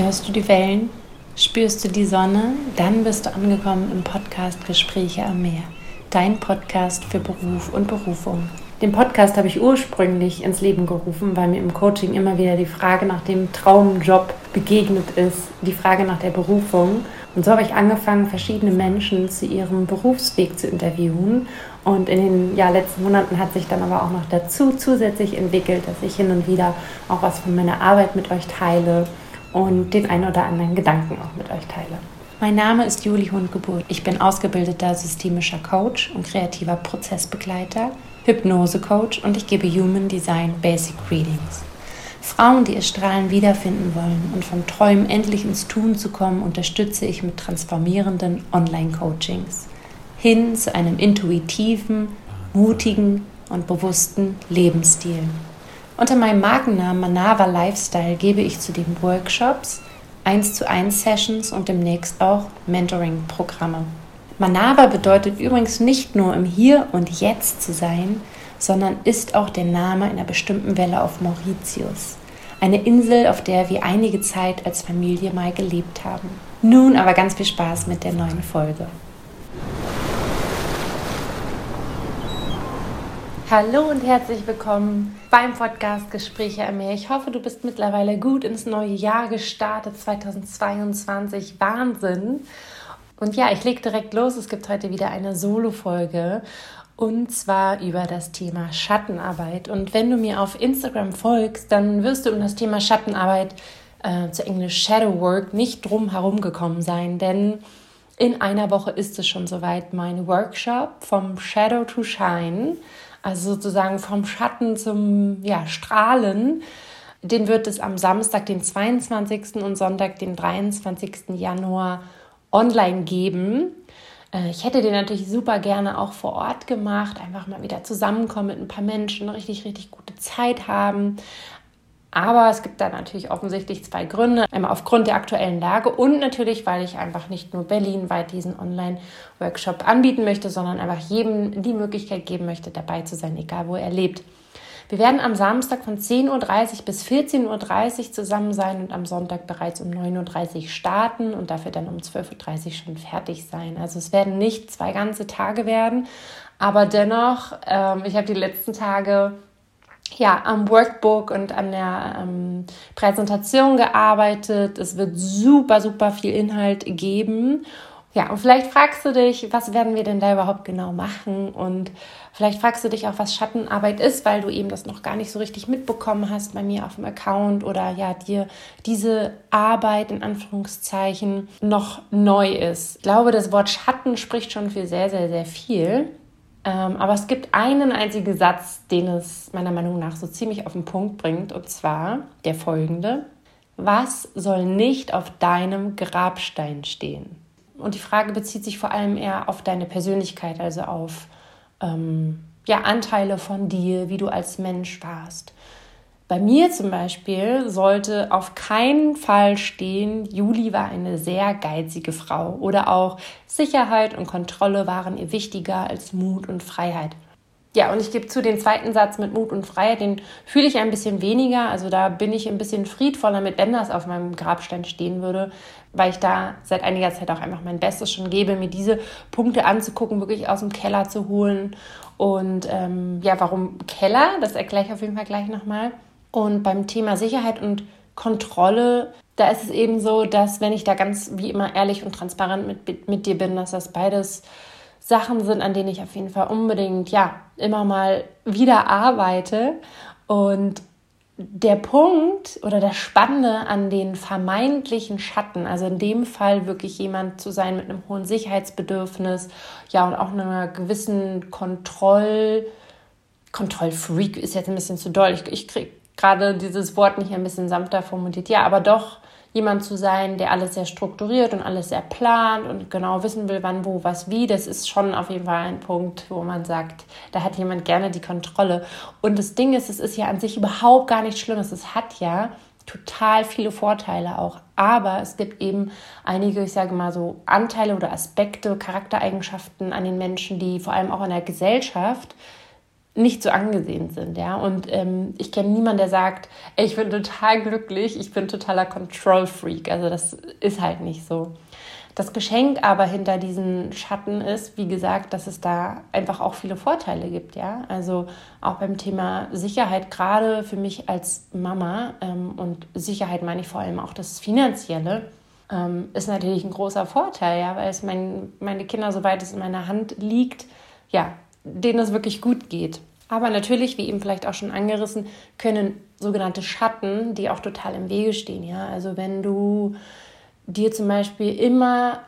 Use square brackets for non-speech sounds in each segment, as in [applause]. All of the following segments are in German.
Hörst du die Wellen? Spürst du die Sonne? Dann bist du angekommen im Podcast Gespräche am Meer. Dein Podcast für Beruf und Berufung. Den Podcast habe ich ursprünglich ins Leben gerufen, weil mir im Coaching immer wieder die Frage nach dem Traumjob begegnet ist, die Frage nach der Berufung. Und so habe ich angefangen, verschiedene Menschen zu ihrem Berufsweg zu interviewen. Und in den ja, letzten Monaten hat sich dann aber auch noch dazu zusätzlich entwickelt, dass ich hin und wieder auch was von meiner Arbeit mit euch teile und den einen oder anderen Gedanken auch mit euch teile. Mein Name ist Juli Hundgeburt. Ich bin ausgebildeter systemischer Coach und kreativer Prozessbegleiter, Hypnose-Coach und ich gebe Human Design Basic Readings. Frauen, die ihr Strahlen wiederfinden wollen und vom Träumen endlich ins Tun zu kommen, unterstütze ich mit transformierenden Online-Coachings hin zu einem intuitiven, mutigen und bewussten Lebensstil. Unter meinem Markennamen Manava Lifestyle gebe ich zudem Workshops, 1 zu 1 Sessions und demnächst auch Mentoring-Programme. Manava bedeutet übrigens nicht nur im Hier und Jetzt zu sein, sondern ist auch der Name einer bestimmten Welle auf Mauritius. Eine Insel, auf der wir einige Zeit als Familie mal gelebt haben. Nun aber ganz viel Spaß mit der neuen Folge. Hallo und herzlich willkommen beim Podcast Gespräche am Meer. Ich hoffe, du bist mittlerweile gut ins neue Jahr gestartet, 2022. Wahnsinn! Und ja, ich lege direkt los. Es gibt heute wieder eine Solo-Folge und zwar über das Thema Schattenarbeit. Und wenn du mir auf Instagram folgst, dann wirst du um das Thema Schattenarbeit, äh, zu Englisch Shadow Work, nicht drum herum gekommen sein, denn in einer Woche ist es schon soweit mein Workshop vom Shadow to Shine also sozusagen vom Schatten zum ja, Strahlen. Den wird es am Samstag, den 22. und Sonntag, den 23. Januar online geben. Äh, ich hätte den natürlich super gerne auch vor Ort gemacht, einfach mal wieder zusammenkommen mit ein paar Menschen, richtig, richtig gute Zeit haben. Aber es gibt da natürlich offensichtlich zwei Gründe. Einmal aufgrund der aktuellen Lage und natürlich, weil ich einfach nicht nur berlinweit diesen Online-Workshop anbieten möchte, sondern einfach jedem die Möglichkeit geben möchte, dabei zu sein, egal wo er lebt. Wir werden am Samstag von 10.30 Uhr bis 14.30 Uhr zusammen sein und am Sonntag bereits um 9.30 Uhr starten und dafür dann um 12.30 Uhr schon fertig sein. Also es werden nicht zwei ganze Tage werden, aber dennoch, ähm, ich habe die letzten Tage ja, am Workbook und an der ähm, Präsentation gearbeitet. Es wird super, super viel Inhalt geben. Ja, und vielleicht fragst du dich, was werden wir denn da überhaupt genau machen? Und vielleicht fragst du dich auch, was Schattenarbeit ist, weil du eben das noch gar nicht so richtig mitbekommen hast bei mir auf dem Account oder ja, dir diese Arbeit in Anführungszeichen noch neu ist. Ich glaube, das Wort Schatten spricht schon für sehr, sehr, sehr viel. Ähm, aber es gibt einen einzigen Satz, den es meiner Meinung nach so ziemlich auf den Punkt bringt, und zwar der folgende. Was soll nicht auf deinem Grabstein stehen? Und die Frage bezieht sich vor allem eher auf deine Persönlichkeit, also auf ähm, ja, Anteile von dir, wie du als Mensch warst. Bei mir zum Beispiel sollte auf keinen Fall stehen, Juli war eine sehr geizige Frau oder auch Sicherheit und Kontrolle waren ihr wichtiger als Mut und Freiheit. Ja, und ich gebe zu, den zweiten Satz mit Mut und Freiheit, den fühle ich ein bisschen weniger. Also da bin ich ein bisschen friedvoller mit, wenn das auf meinem Grabstein stehen würde, weil ich da seit einiger Zeit auch einfach mein Bestes schon gebe, mir diese Punkte anzugucken, wirklich aus dem Keller zu holen. Und ähm, ja, warum Keller? Das erkläre ich auf jeden Fall gleich nochmal. Und beim Thema Sicherheit und Kontrolle, da ist es eben so, dass wenn ich da ganz wie immer ehrlich und transparent mit, mit dir bin, dass das beides Sachen sind, an denen ich auf jeden Fall unbedingt, ja, immer mal wieder arbeite. Und der Punkt oder das Spannende an den vermeintlichen Schatten, also in dem Fall wirklich jemand zu sein mit einem hohen Sicherheitsbedürfnis, ja, und auch einer gewissen Kontroll, Kontrollfreak ist jetzt ein bisschen zu doll. Ich, ich gerade dieses Wort nicht ein bisschen sanfter formuliert. Ja, aber doch jemand zu sein, der alles sehr strukturiert und alles sehr plant und genau wissen will, wann, wo, was, wie, das ist schon auf jeden Fall ein Punkt, wo man sagt, da hat jemand gerne die Kontrolle. Und das Ding ist, es ist ja an sich überhaupt gar nichts Schlimmes. Es hat ja total viele Vorteile auch. Aber es gibt eben einige, ich sage mal so, Anteile oder Aspekte, Charaktereigenschaften an den Menschen, die vor allem auch in der Gesellschaft nicht so angesehen sind, ja. Und ähm, ich kenne niemanden, der sagt, ey, ich bin total glücklich, ich bin totaler Control Freak. Also das ist halt nicht so. Das Geschenk aber hinter diesen Schatten ist, wie gesagt, dass es da einfach auch viele Vorteile gibt, ja. Also auch beim Thema Sicherheit, gerade für mich als Mama ähm, und Sicherheit meine ich vor allem auch das Finanzielle, ähm, ist natürlich ein großer Vorteil, ja, weil es mein, meine Kinder, soweit es in meiner Hand liegt, ja, denen es wirklich gut geht. Aber natürlich, wie eben vielleicht auch schon angerissen, können sogenannte Schatten, die auch total im Wege stehen. Ja? Also wenn du dir zum Beispiel immer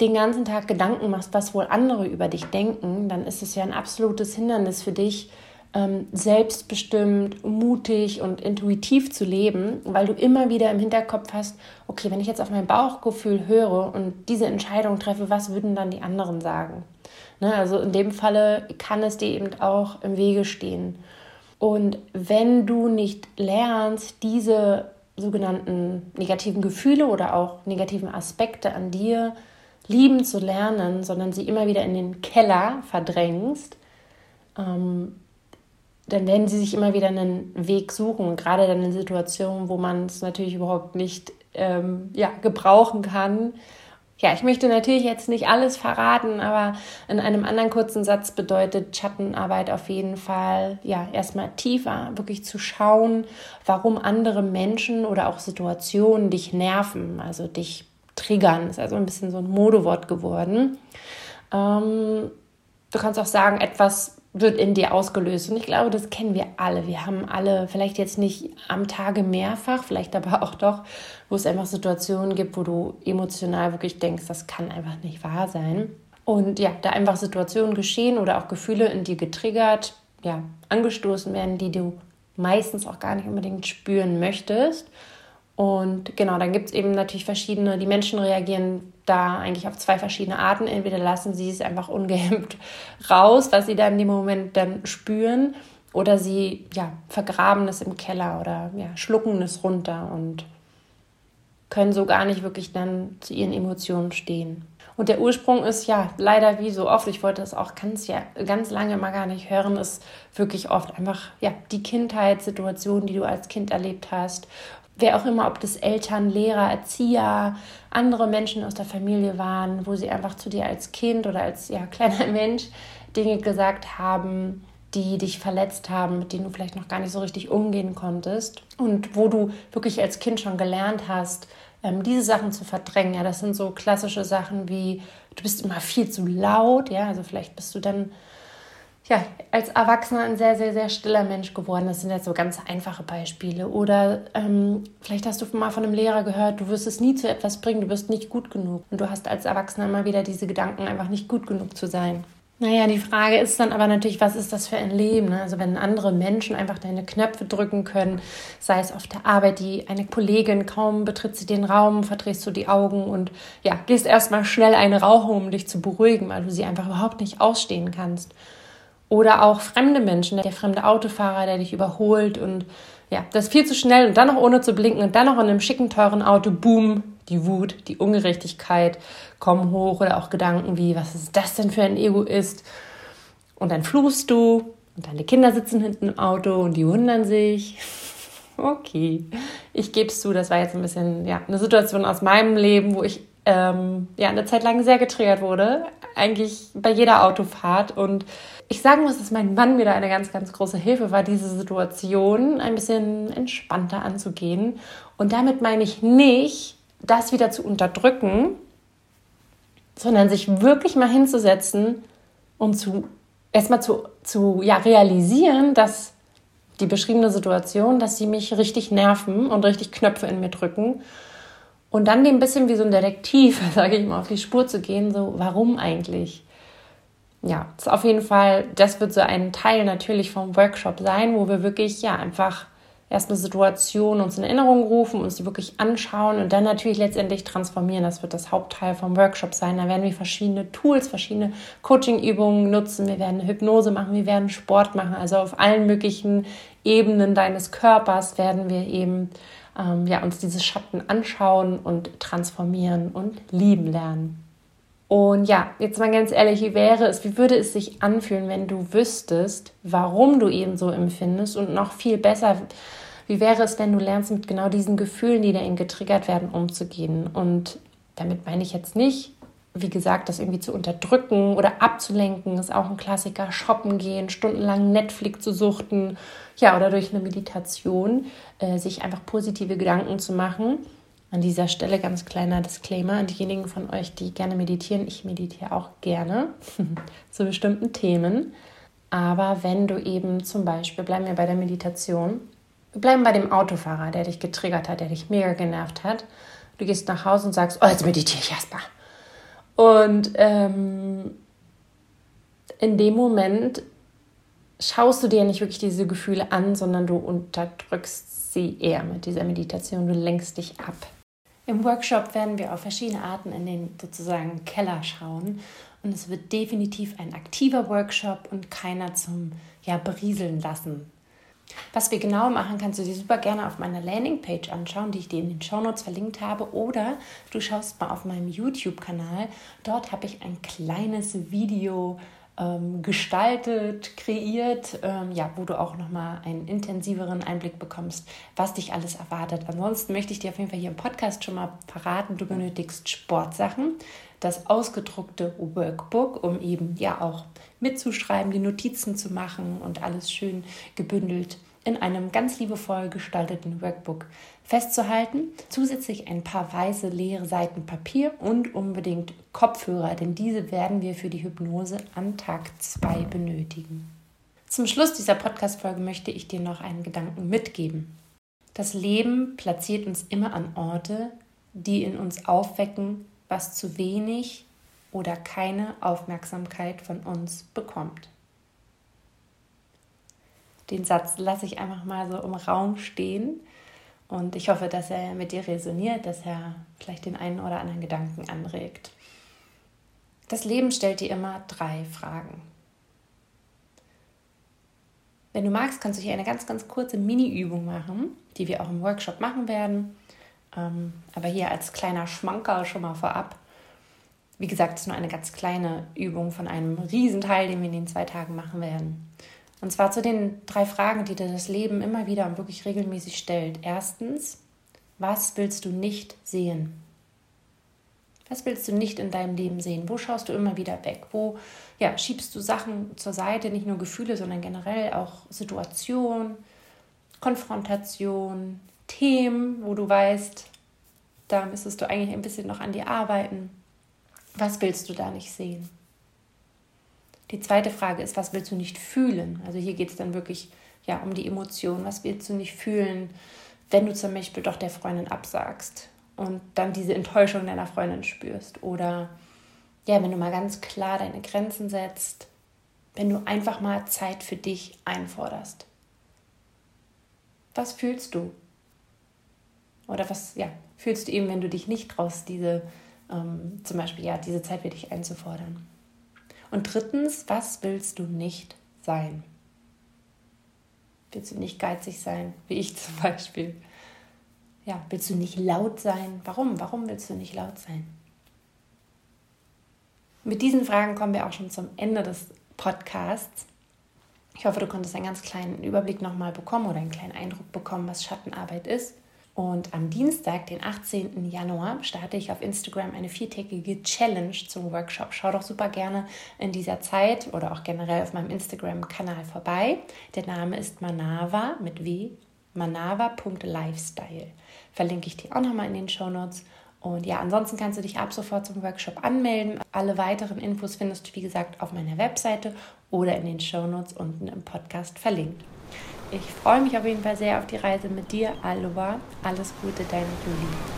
den ganzen Tag Gedanken machst, was wohl andere über dich denken, dann ist es ja ein absolutes Hindernis für dich, selbstbestimmt, mutig und intuitiv zu leben, weil du immer wieder im Hinterkopf hast, okay, wenn ich jetzt auf mein Bauchgefühl höre und diese Entscheidung treffe, was würden dann die anderen sagen? Ne, also in dem Falle kann es dir eben auch im Wege stehen. Und wenn du nicht lernst, diese sogenannten negativen Gefühle oder auch negativen Aspekte an dir lieben zu lernen, sondern sie immer wieder in den Keller verdrängst, ähm, dann werden sie sich immer wieder einen Weg suchen. gerade dann in Situationen, wo man es natürlich überhaupt nicht ähm, ja, gebrauchen kann, ja, ich möchte natürlich jetzt nicht alles verraten, aber in einem anderen kurzen Satz bedeutet Schattenarbeit auf jeden Fall, ja, erstmal tiefer, wirklich zu schauen, warum andere Menschen oder auch Situationen dich nerven, also dich triggern. Ist also ein bisschen so ein Modewort geworden. Ähm, du kannst auch sagen, etwas wird in dir ausgelöst. Und ich glaube, das kennen wir alle. Wir haben alle, vielleicht jetzt nicht am Tage mehrfach, vielleicht aber auch doch, wo es einfach Situationen gibt, wo du emotional wirklich denkst, das kann einfach nicht wahr sein. Und ja, da einfach Situationen geschehen oder auch Gefühle in dir getriggert, ja, angestoßen werden, die du meistens auch gar nicht unbedingt spüren möchtest. Und genau, dann gibt es eben natürlich verschiedene, die Menschen reagieren da eigentlich auf zwei verschiedene Arten. Entweder lassen sie es einfach ungehemmt [laughs] raus, was sie da in dem Moment dann spüren, oder sie ja, vergraben es im Keller oder ja, schlucken es runter und können so gar nicht wirklich dann zu ihren Emotionen stehen. Und der Ursprung ist ja leider wie so oft, ich wollte das auch ganz, ja, ganz lange mal gar nicht hören, ist wirklich oft einfach ja, die Kindheitssituation, die du als Kind erlebt hast wer auch immer, ob das Eltern, Lehrer, Erzieher, andere Menschen aus der Familie waren, wo sie einfach zu dir als Kind oder als ja, [laughs] kleiner Mensch Dinge gesagt haben, die dich verletzt haben, mit denen du vielleicht noch gar nicht so richtig umgehen konntest und wo du wirklich als Kind schon gelernt hast, ähm, diese Sachen zu verdrängen. Ja, das sind so klassische Sachen wie du bist immer viel zu laut, ja, also vielleicht bist du dann ja, als Erwachsener ein sehr, sehr, sehr stiller Mensch geworden. Das sind jetzt so ganz einfache Beispiele. Oder ähm, vielleicht hast du mal von einem Lehrer gehört, du wirst es nie zu etwas bringen, du bist nicht gut genug. Und du hast als Erwachsener immer wieder diese Gedanken, einfach nicht gut genug zu sein. Naja, die Frage ist dann aber natürlich, was ist das für ein Leben? Ne? Also wenn andere Menschen einfach deine Knöpfe drücken können, sei es auf der Arbeit, die eine Kollegin, kaum betritt sie den Raum, verdrehst du die Augen und ja, gehst erstmal schnell eine rauchen, um dich zu beruhigen, weil du sie einfach überhaupt nicht ausstehen kannst. Oder auch fremde Menschen, der fremde Autofahrer, der dich überholt und ja, das viel zu schnell und dann noch ohne zu blinken und dann noch in einem schicken, teuren Auto, boom, die Wut, die Ungerechtigkeit kommen hoch oder auch Gedanken wie, was ist das denn für ein Egoist? Und dann fluchst du und deine Kinder sitzen hinten im Auto und die wundern sich. [laughs] Okay, ich gebe es zu, das war jetzt ein bisschen ja, eine Situation aus meinem Leben, wo ich ähm, ja, eine Zeit lang sehr getriggert wurde, eigentlich bei jeder Autofahrt und ich sagen muss, dass mein Mann mir da eine ganz, ganz große Hilfe war, diese Situation ein bisschen entspannter anzugehen. Und damit meine ich nicht, das wieder zu unterdrücken, sondern sich wirklich mal hinzusetzen und zu erstmal zu, zu ja, realisieren, dass die beschriebene Situation, dass sie mich richtig nerven und richtig Knöpfe in mir drücken. Und dann dem bisschen wie so ein Detektiv, [laughs] sage ich mal, auf die Spur zu gehen, so warum eigentlich? ja, ist auf jeden Fall, das wird so ein Teil natürlich vom Workshop sein, wo wir wirklich ja einfach erst eine Situation uns in Erinnerung rufen, uns die wirklich anschauen und dann natürlich letztendlich transformieren. Das wird das Hauptteil vom Workshop sein. Da werden wir verschiedene Tools, verschiedene Coaching-Übungen nutzen. Wir werden Hypnose machen, wir werden Sport machen. Also auf allen möglichen Ebenen deines Körpers werden wir eben ähm, ja, uns diese Schatten anschauen und transformieren und lieben lernen. Und ja, jetzt mal ganz ehrlich, wie wäre es, wie würde es sich anfühlen, wenn du wüsstest, warum du eben so empfindest und noch viel besser, wie wäre es, wenn du lernst, mit genau diesen Gefühlen, die da eben getriggert werden, umzugehen? Und damit meine ich jetzt nicht, wie gesagt, das irgendwie zu unterdrücken oder abzulenken, ist auch ein Klassiker. Shoppen gehen, stundenlang Netflix zu suchten, ja, oder durch eine Meditation äh, sich einfach positive Gedanken zu machen an dieser Stelle ganz kleiner Disclaimer an diejenigen von euch, die gerne meditieren. Ich meditiere auch gerne [laughs] zu bestimmten Themen. Aber wenn du eben zum Beispiel, bleiben wir bei der Meditation, wir bleiben bei dem Autofahrer, der dich getriggert hat, der dich mega genervt hat. Du gehst nach Hause und sagst, oh, jetzt meditiere ich erstmal. Und ähm, in dem Moment schaust du dir nicht wirklich diese Gefühle an, sondern du unterdrückst sie eher mit dieser Meditation. Du lenkst dich ab. Im Workshop werden wir auf verschiedene Arten in den sozusagen Keller schauen. Und es wird definitiv ein aktiver Workshop und keiner zum ja, Berieseln lassen. Was wir genau machen, kannst du dir super gerne auf meiner Landingpage anschauen, die ich dir in den Shownotes verlinkt habe. Oder du schaust mal auf meinem YouTube-Kanal. Dort habe ich ein kleines Video ähm, gestaltet, kreiert, ähm, ja, wo du auch nochmal einen intensiveren Einblick bekommst, was dich alles erwartet. Ansonsten möchte ich dir auf jeden Fall hier im Podcast schon mal verraten, du benötigst Sportsachen, das ausgedruckte Workbook, um eben ja auch mitzuschreiben, die Notizen zu machen und alles schön gebündelt in einem ganz liebevoll gestalteten Workbook festzuhalten. Zusätzlich ein paar weiße leere Seiten Papier und unbedingt Kopfhörer, denn diese werden wir für die Hypnose an Tag 2 benötigen. Zum Schluss dieser Podcast-Folge möchte ich dir noch einen Gedanken mitgeben. Das Leben platziert uns immer an Orte, die in uns aufwecken, was zu wenig oder keine Aufmerksamkeit von uns bekommt. Den Satz lasse ich einfach mal so im Raum stehen und ich hoffe, dass er mit dir resoniert, dass er vielleicht den einen oder anderen Gedanken anregt. Das Leben stellt dir immer drei Fragen. Wenn du magst, kannst du hier eine ganz, ganz kurze Mini-Übung machen, die wir auch im Workshop machen werden. Ähm, aber hier als kleiner Schmanker schon mal vorab. Wie gesagt, es ist nur eine ganz kleine Übung von einem Riesenteil, den wir in den zwei Tagen machen werden. Und zwar zu den drei Fragen, die dir das Leben immer wieder und wirklich regelmäßig stellt. Erstens, was willst du nicht sehen? Was willst du nicht in deinem Leben sehen? Wo schaust du immer wieder weg? Wo ja, schiebst du Sachen zur Seite, nicht nur Gefühle, sondern generell auch Situation, Konfrontation, Themen, wo du weißt, da müsstest du eigentlich ein bisschen noch an dir arbeiten. Was willst du da nicht sehen? Die zweite Frage ist, was willst du nicht fühlen? Also hier geht es dann wirklich ja, um die Emotionen. Was willst du nicht fühlen, wenn du zum Beispiel doch der Freundin absagst und dann diese Enttäuschung deiner Freundin spürst? Oder ja, wenn du mal ganz klar deine Grenzen setzt, wenn du einfach mal Zeit für dich einforderst. Was fühlst du? Oder was ja, fühlst du eben, wenn du dich nicht traust, diese ähm, zum Beispiel ja, diese Zeit für dich einzufordern? Und drittens, was willst du nicht sein? Willst du nicht geizig sein, wie ich [laughs] zum Beispiel? Ja, willst du nicht laut sein? Warum? Warum willst du nicht laut sein? Mit diesen Fragen kommen wir auch schon zum Ende des Podcasts. Ich hoffe, du konntest einen ganz kleinen Überblick nochmal bekommen oder einen kleinen Eindruck bekommen, was Schattenarbeit ist. Und am Dienstag, den 18. Januar, starte ich auf Instagram eine viertägige Challenge zum Workshop. Schau doch super gerne in dieser Zeit oder auch generell auf meinem Instagram-Kanal vorbei. Der Name ist Manava mit W, manava.lifestyle. Verlinke ich dir auch nochmal in den Show Notes. Und ja, ansonsten kannst du dich ab sofort zum Workshop anmelden. Alle weiteren Infos findest du, wie gesagt, auf meiner Webseite oder in den Show Notes unten im Podcast verlinkt. Ich freue mich auf jeden Fall sehr auf die Reise mit dir. Aloha, alles Gute, deine Julie.